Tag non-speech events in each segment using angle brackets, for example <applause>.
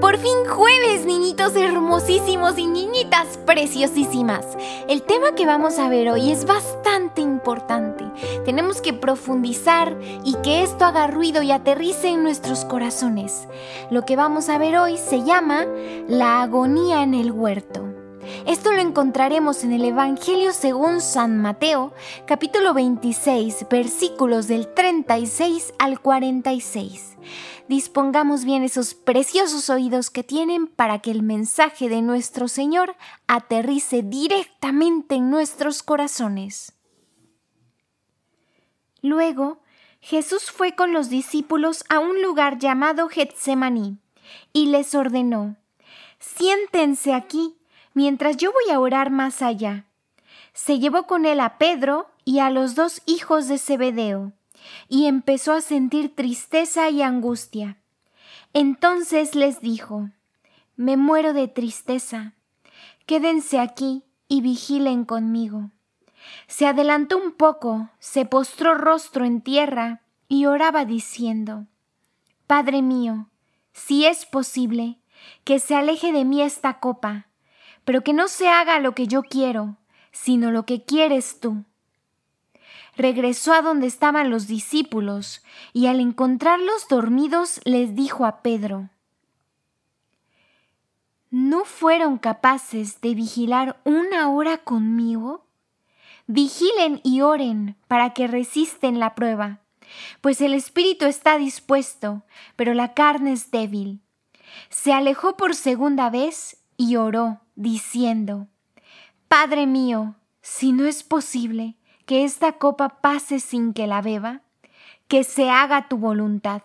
Por fin jueves, niñitos hermosísimos y niñitas preciosísimas. El tema que vamos a ver hoy es bastante importante. Tenemos que profundizar y que esto haga ruido y aterrice en nuestros corazones. Lo que vamos a ver hoy se llama la agonía en el huerto. Esto lo encontraremos en el Evangelio según San Mateo, capítulo 26, versículos del 36 al 46 dispongamos bien esos preciosos oídos que tienen para que el mensaje de nuestro Señor aterrice directamente en nuestros corazones. Luego, Jesús fue con los discípulos a un lugar llamado Getsemaní y les ordenó, Siéntense aquí mientras yo voy a orar más allá. Se llevó con él a Pedro y a los dos hijos de Zebedeo y empezó a sentir tristeza y angustia. Entonces les dijo, Me muero de tristeza. Quédense aquí y vigilen conmigo. Se adelantó un poco, se postró rostro en tierra y oraba diciendo, Padre mío, si es posible, que se aleje de mí esta copa, pero que no se haga lo que yo quiero, sino lo que quieres tú regresó a donde estaban los discípulos y al encontrarlos dormidos les dijo a Pedro, ¿No fueron capaces de vigilar una hora conmigo? Vigilen y oren para que resisten la prueba, pues el espíritu está dispuesto, pero la carne es débil. Se alejó por segunda vez y oró, diciendo, Padre mío, si no es posible, que esta copa pase sin que la beba, que se haga tu voluntad.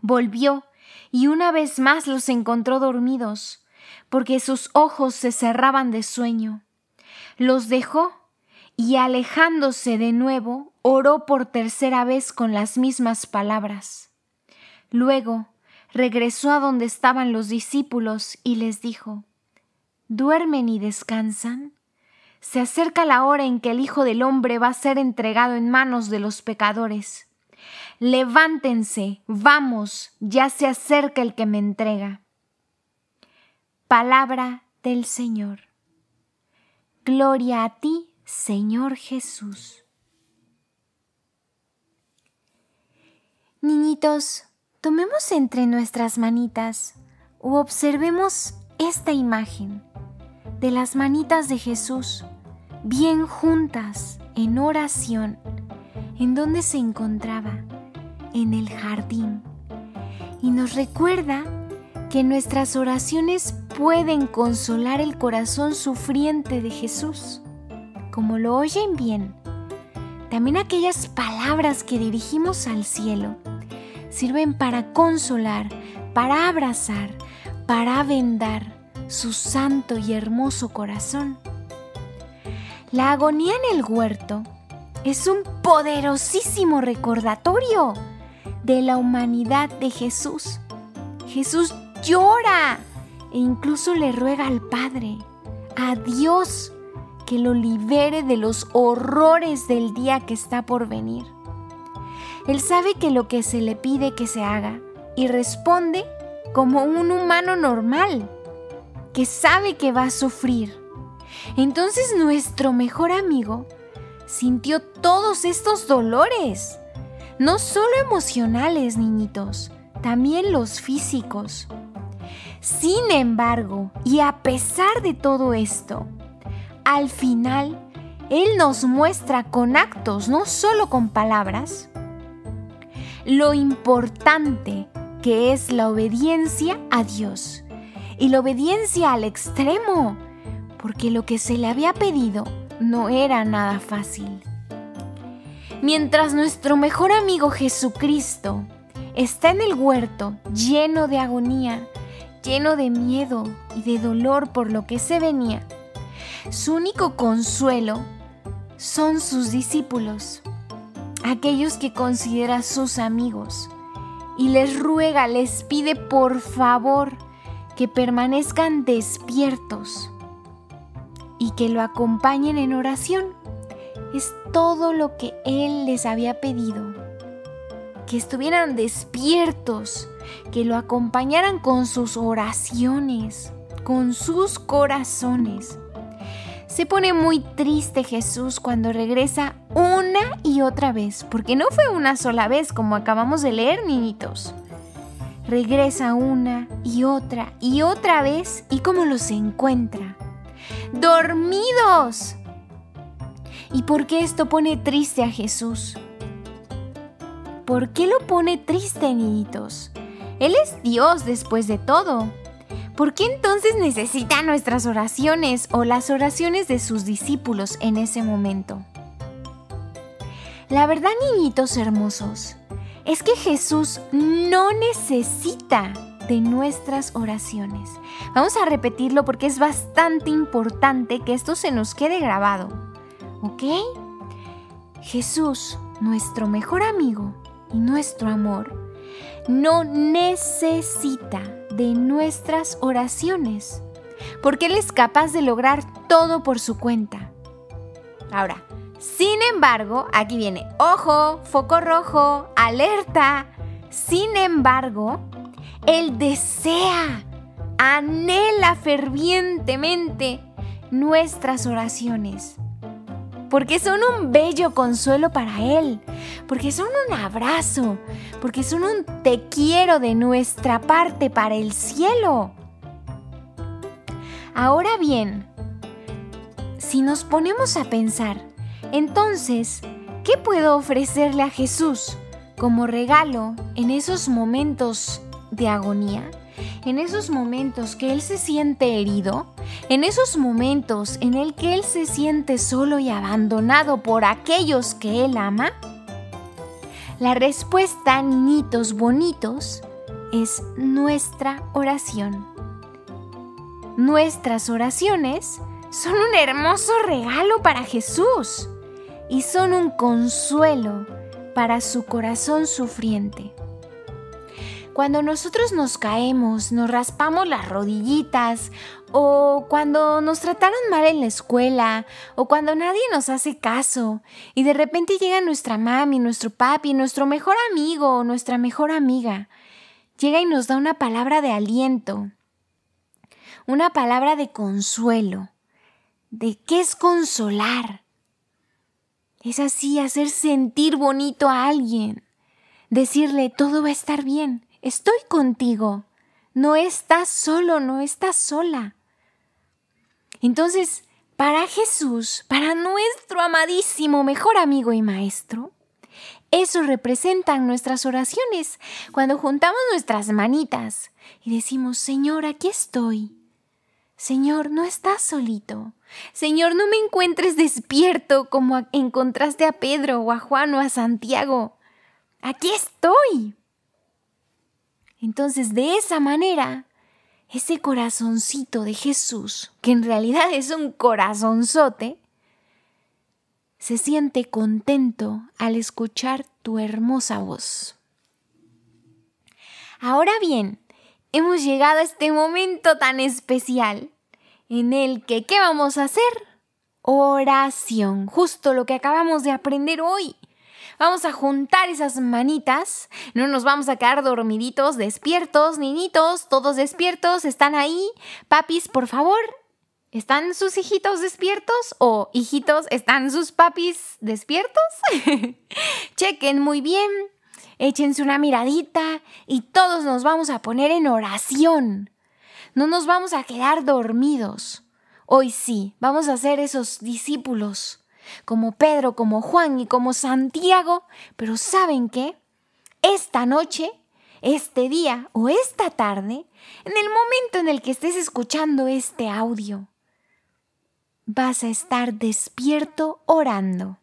Volvió y una vez más los encontró dormidos, porque sus ojos se cerraban de sueño. Los dejó y alejándose de nuevo, oró por tercera vez con las mismas palabras. Luego regresó a donde estaban los discípulos y les dijo, ¿Duermen y descansan? Se acerca la hora en que el Hijo del Hombre va a ser entregado en manos de los pecadores. Levántense, vamos, ya se acerca el que me entrega. Palabra del Señor. Gloria a ti, Señor Jesús. Niñitos, tomemos entre nuestras manitas o observemos esta imagen de las manitas de Jesús, bien juntas en oración, en donde se encontraba, en el jardín. Y nos recuerda que nuestras oraciones pueden consolar el corazón sufriente de Jesús, como lo oyen bien. También aquellas palabras que dirigimos al cielo sirven para consolar, para abrazar, para vendar su santo y hermoso corazón. La agonía en el huerto es un poderosísimo recordatorio de la humanidad de Jesús. Jesús llora e incluso le ruega al Padre, a Dios, que lo libere de los horrores del día que está por venir. Él sabe que lo que se le pide que se haga y responde como un humano normal que sabe que va a sufrir. Entonces nuestro mejor amigo sintió todos estos dolores, no solo emocionales, niñitos, también los físicos. Sin embargo, y a pesar de todo esto, al final, Él nos muestra con actos, no solo con palabras, lo importante que es la obediencia a Dios y la obediencia al extremo, porque lo que se le había pedido no era nada fácil. Mientras nuestro mejor amigo Jesucristo está en el huerto lleno de agonía, lleno de miedo y de dolor por lo que se venía, su único consuelo son sus discípulos, aquellos que considera sus amigos, y les ruega, les pide por favor que permanezcan despiertos y que lo acompañen en oración. Es todo lo que Él les había pedido. que estuvieran despiertos, que lo acompañaran con sus oraciones, con sus corazones. Se pone muy triste Jesús cuando regresa una y otra vez, porque no fue una sola vez como acabamos de leer, niñitos. Regresa una y otra y otra vez y cómo los encuentra. Dormidos. ¿Y por qué esto pone triste a Jesús? ¿Por qué lo pone triste, niñitos? Él es Dios después de todo. ¿Por qué entonces necesita nuestras oraciones o las oraciones de sus discípulos en ese momento? La verdad, niñitos hermosos, es que Jesús no necesita de nuestras oraciones. Vamos a repetirlo porque es bastante importante que esto se nos quede grabado. ¿Ok? Jesús, nuestro mejor amigo y nuestro amor, no necesita de nuestras oraciones, porque Él es capaz de lograr todo por su cuenta. Ahora, sin embargo, aquí viene, ojo, foco rojo, alerta. Sin embargo, Él desea, anhela fervientemente nuestras oraciones porque son un bello consuelo para Él, porque son un abrazo, porque son un te quiero de nuestra parte para el cielo. Ahora bien, si nos ponemos a pensar, entonces, ¿qué puedo ofrecerle a Jesús como regalo en esos momentos de agonía? En esos momentos que Él se siente herido, en esos momentos en el que Él se siente solo y abandonado por aquellos que Él ama, la respuesta, niñitos bonitos, es nuestra oración. Nuestras oraciones son un hermoso regalo para Jesús y son un consuelo para su corazón sufriente. Cuando nosotros nos caemos, nos raspamos las rodillitas, o cuando nos trataron mal en la escuela, o cuando nadie nos hace caso, y de repente llega nuestra mami, nuestro papi, nuestro mejor amigo o nuestra mejor amiga, llega y nos da una palabra de aliento, una palabra de consuelo. ¿De qué es consolar? Es así, hacer sentir bonito a alguien, decirle todo va a estar bien Estoy contigo. No estás solo, no estás sola. Entonces, para Jesús, para nuestro amadísimo mejor amigo y maestro, eso representan nuestras oraciones cuando juntamos nuestras manitas y decimos, Señor, aquí estoy. Señor, no estás solito. Señor, no me encuentres despierto como encontraste a Pedro o a Juan o a Santiago. Aquí estoy. Entonces, de esa manera, ese corazoncito de Jesús, que en realidad es un corazonzote, se siente contento al escuchar tu hermosa voz. Ahora bien, hemos llegado a este momento tan especial en el que, ¿qué vamos a hacer? Oración, justo lo que acabamos de aprender hoy. Vamos a juntar esas manitas. No nos vamos a quedar dormiditos, despiertos, niñitos, todos despiertos, están ahí. Papis, por favor, ¿están sus hijitos despiertos? ¿O hijitos, están sus papis despiertos? <laughs> Chequen muy bien. Échense una miradita y todos nos vamos a poner en oración. No nos vamos a quedar dormidos. Hoy sí, vamos a ser esos discípulos como Pedro, como Juan y como Santiago, pero ¿saben qué? Esta noche, este día o esta tarde, en el momento en el que estés escuchando este audio, vas a estar despierto orando.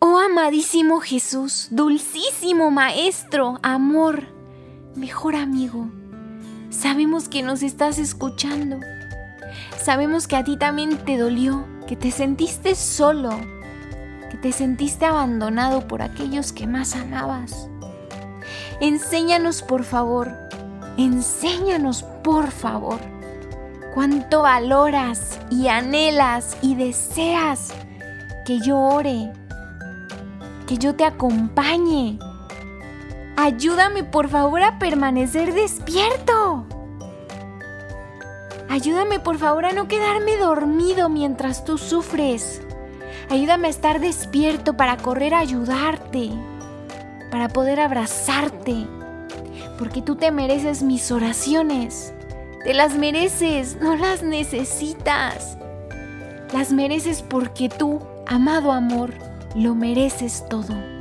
Oh amadísimo Jesús, dulcísimo Maestro, amor, mejor amigo, sabemos que nos estás escuchando Sabemos que a ti también te dolió, que te sentiste solo, que te sentiste abandonado por aquellos que más amabas. Enséñanos por favor, enséñanos por favor cuánto valoras y anhelas y deseas que yo ore, que yo te acompañe. Ayúdame por favor a permanecer despierto. Ayúdame por favor a no quedarme dormido mientras tú sufres. Ayúdame a estar despierto para correr a ayudarte, para poder abrazarte, porque tú te mereces mis oraciones. Te las mereces, no las necesitas. Las mereces porque tú, amado amor, lo mereces todo.